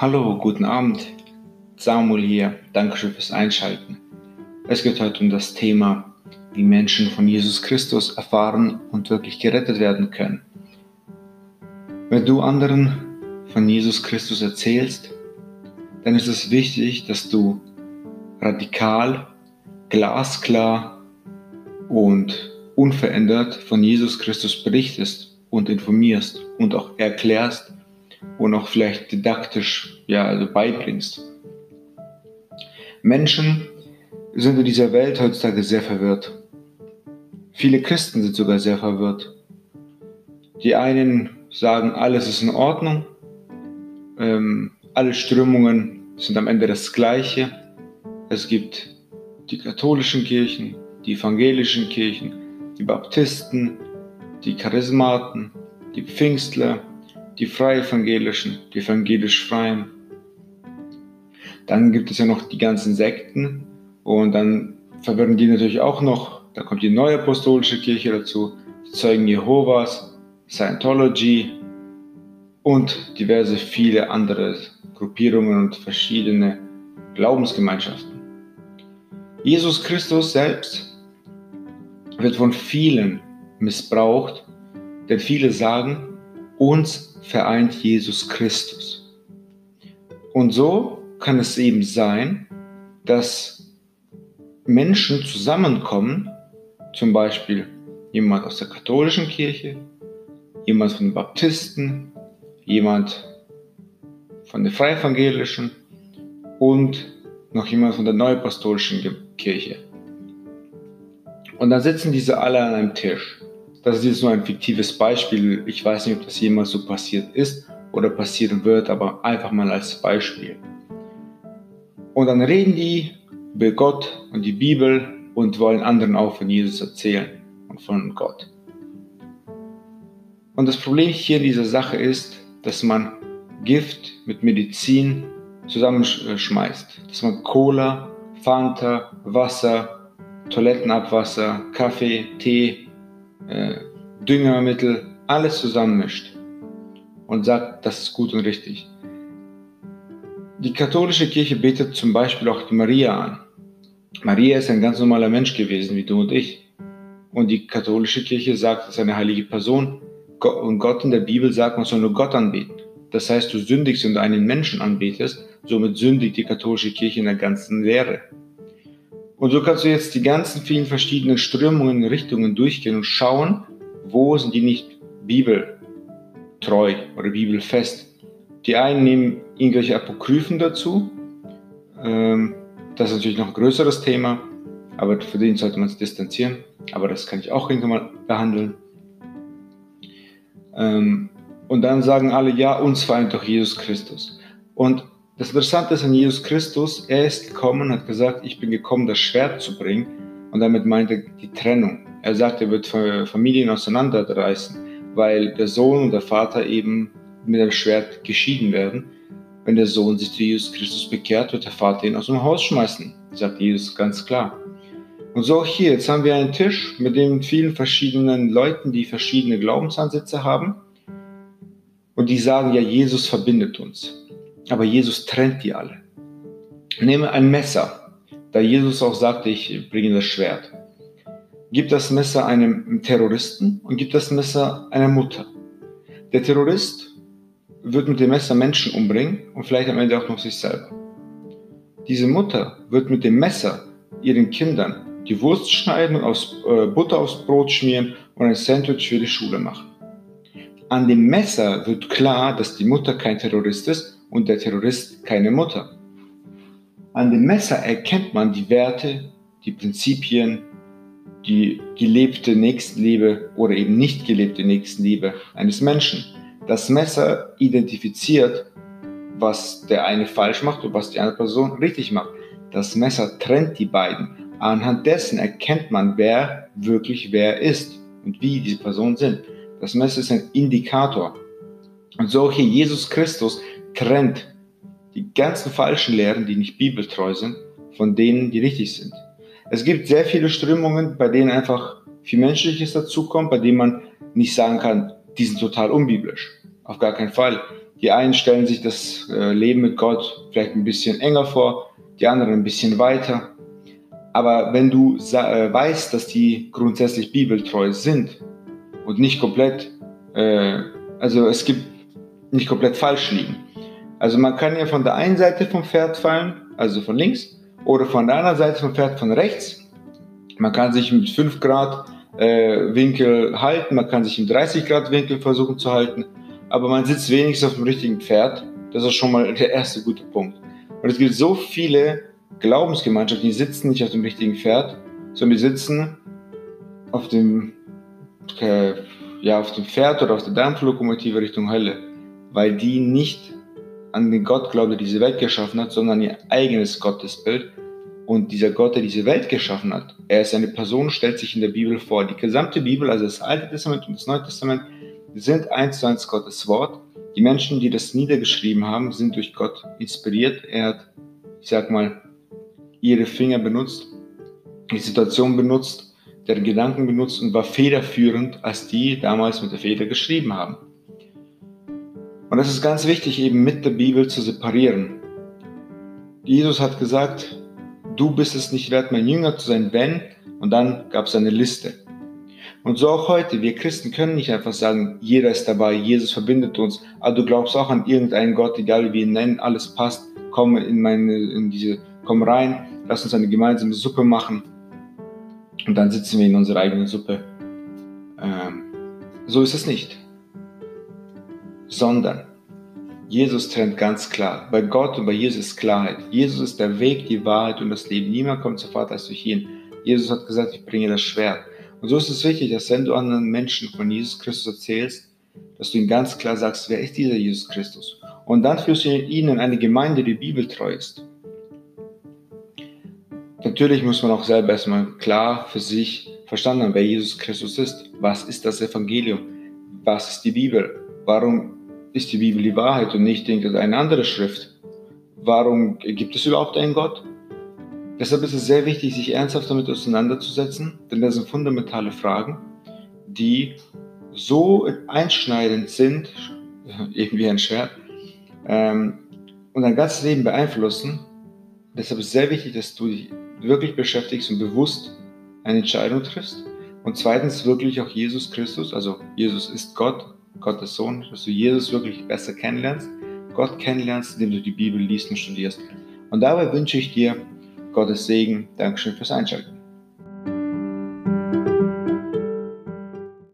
Hallo, guten Abend. Samuel hier. Dankeschön fürs Einschalten. Es geht heute um das Thema, wie Menschen von Jesus Christus erfahren und wirklich gerettet werden können. Wenn du anderen von Jesus Christus erzählst, dann ist es wichtig, dass du radikal, glasklar und unverändert von Jesus Christus berichtest und informierst und auch erklärst und auch vielleicht didaktisch ja, also beibringst. Menschen sind in dieser Welt heutzutage sehr verwirrt. Viele Christen sind sogar sehr verwirrt. Die einen sagen, alles ist in Ordnung, ähm, alle Strömungen sind am Ende das Gleiche. Es gibt die katholischen Kirchen, die evangelischen Kirchen, die Baptisten, die Charismaten, die Pfingstler, die Freievangelischen, die evangelisch-freien. Dann gibt es ja noch die ganzen Sekten und dann verwirren die natürlich auch noch. Da kommt die neue apostolische Kirche dazu, die Zeugen Jehovas, Scientology und diverse viele andere Gruppierungen und verschiedene Glaubensgemeinschaften. Jesus Christus selbst wird von vielen missbraucht, denn viele sagen, uns vereint Jesus Christus. Und so kann es eben sein, dass Menschen zusammenkommen, zum Beispiel jemand aus der katholischen Kirche, jemand von den Baptisten, jemand von der Freievangelischen und noch jemand von der Neupastorischen Kirche. Und dann sitzen diese alle an einem Tisch. Das ist jetzt nur ein fiktives Beispiel. Ich weiß nicht, ob das jemals so passiert ist oder passieren wird, aber einfach mal als Beispiel. Und dann reden die über Gott und die Bibel und wollen anderen auch von Jesus erzählen und von Gott. Und das Problem hier in dieser Sache ist, dass man Gift mit Medizin zusammenschmeißt. Dass man Cola, Fanta, Wasser, Toilettenabwasser, Kaffee, Tee, äh, Düngermittel, alles zusammenmischt und sagt, das ist gut und richtig. Die katholische Kirche betet zum Beispiel auch die Maria an. Maria ist ein ganz normaler Mensch gewesen, wie du und ich. Und die katholische Kirche sagt, es ist eine heilige Person. Und Gott in der Bibel sagt, man soll nur Gott anbeten. Das heißt, du sündigst, du einen Menschen anbetest, somit sündigt die katholische Kirche in der ganzen Lehre. Und so kannst du jetzt die ganzen vielen verschiedenen Strömungen, Richtungen durchgehen und schauen, wo sind die nicht bibeltreu oder bibelfest. Die einen nehmen irgendwelche Apokryphen dazu. Ähm, das ist natürlich noch ein größeres Thema, aber für den sollte man es distanzieren. Aber das kann ich auch irgendwann mal behandeln. Ähm, und dann sagen alle, ja, uns vereint doch Jesus Christus. Und das Interessante ist an Jesus Christus, er ist gekommen und hat gesagt, ich bin gekommen, das Schwert zu bringen. Und damit meint er die Trennung. Er sagt, er wird Familien auseinanderreißen, weil der Sohn und der Vater eben mit dem Schwert geschieden werden. Wenn der Sohn sich zu Jesus Christus bekehrt, wird der Vater ihn aus dem Haus schmeißen, sagt Jesus ganz klar. Und so auch hier, jetzt haben wir einen Tisch mit den vielen verschiedenen Leuten, die verschiedene Glaubensansätze haben. Und die sagen ja, Jesus verbindet uns. Aber Jesus trennt die alle. Nehme ein Messer, da Jesus auch sagte, ich bringe das Schwert. Gib das Messer einem Terroristen und gib das Messer einer Mutter. Der Terrorist wird mit dem Messer Menschen umbringen und vielleicht am Ende auch noch sich selber. Diese Mutter wird mit dem Messer ihren Kindern die Wurst schneiden und aus, äh, Butter aufs Brot schmieren und ein Sandwich für die Schule machen. An dem Messer wird klar, dass die Mutter kein Terrorist ist und der Terrorist keine Mutter. An dem Messer erkennt man die Werte, die Prinzipien, die gelebte Nächstenliebe oder eben nicht gelebte Nächstenliebe eines Menschen. Das Messer identifiziert, was der eine falsch macht und was die andere Person richtig macht. Das Messer trennt die beiden. Anhand dessen erkennt man, wer wirklich wer ist und wie diese Personen sind. Das Messer ist ein Indikator. Und so hier Jesus Christus trennt die ganzen falschen Lehren, die nicht bibeltreu sind, von denen, die richtig sind. Es gibt sehr viele Strömungen, bei denen einfach viel Menschliches dazukommt, bei denen man nicht sagen kann, die sind total unbiblisch. Auf gar keinen Fall. Die einen stellen sich das äh, Leben mit Gott vielleicht ein bisschen enger vor, die anderen ein bisschen weiter. Aber wenn du äh, weißt, dass die grundsätzlich bibeltreu sind und nicht komplett, äh, also es gibt nicht komplett falsch liegen. Also man kann ja von der einen Seite vom Pferd fallen, also von links, oder von der anderen Seite vom Pferd von rechts. Man kann sich mit 5 Grad äh, Winkel halten, man kann sich im 30 Grad Winkel versuchen zu halten, aber man sitzt wenigstens auf dem richtigen Pferd. Das ist schon mal der erste gute Punkt. Und es gibt so viele Glaubensgemeinschaften, die sitzen nicht auf dem richtigen Pferd, sondern die sitzen auf dem, äh, ja, auf dem Pferd oder auf der Dampflokomotive Richtung Hölle, weil die nicht an den Gott glauben, der diese Welt geschaffen hat, sondern ihr eigenes Gottesbild. Und dieser Gott, der diese Welt geschaffen hat, er ist eine Person, stellt sich in der Bibel vor. Die gesamte Bibel, also das Alte Testament und das Neue Testament, sind eins zu eins Gottes Wort. Die Menschen, die das niedergeschrieben haben, sind durch Gott inspiriert. Er hat, ich sag mal, ihre Finger benutzt, die Situation benutzt, deren Gedanken benutzt und war federführend, als die damals mit der Feder geschrieben haben. Und es ist ganz wichtig, eben mit der Bibel zu separieren. Jesus hat gesagt, du bist es nicht wert, mein Jünger zu sein, wenn, und dann gab es eine Liste. Und so auch heute, wir Christen können nicht einfach sagen, jeder ist dabei, Jesus verbindet uns, aber du glaubst auch an irgendeinen Gott, egal wie wir ihn nennen, alles passt, komm in meine, in diese, komm rein, lass uns eine gemeinsame Suppe machen und dann sitzen wir in unserer eigenen Suppe. Ähm, so ist es nicht sondern Jesus trennt ganz klar. Bei Gott und bei Jesus ist Klarheit. Jesus ist der Weg, die Wahrheit und das Leben. Niemand kommt zum Vater als durch ihn. Jesus hat gesagt, ich bringe das Schwert. Und so ist es wichtig, dass wenn du anderen Menschen von Jesus Christus erzählst, dass du ihnen ganz klar sagst, wer ist dieser Jesus Christus? Und dann führst du ihn in eine Gemeinde, die bibeltreu ist. Natürlich muss man auch selber erstmal klar für sich verstanden haben, wer Jesus Christus ist. Was ist das Evangelium? Was ist die Bibel? Warum ist die Bibel die Wahrheit und nicht irgendeine andere Schrift? Warum gibt es überhaupt einen Gott? Deshalb ist es sehr wichtig, sich ernsthaft damit auseinanderzusetzen, denn das sind fundamentale Fragen, die so einschneidend sind, irgendwie ein Schwert, ähm, und dein ganzes Leben beeinflussen. Deshalb ist es sehr wichtig, dass du dich wirklich beschäftigst und bewusst eine Entscheidung triffst. Und zweitens wirklich auch Jesus Christus, also Jesus ist Gott, Gottes Sohn, dass du Jesus wirklich besser kennenlernst, Gott kennenlernst, indem du die Bibel liest und studierst. Und dabei wünsche ich dir Gottes Segen. Dankeschön fürs Einschalten.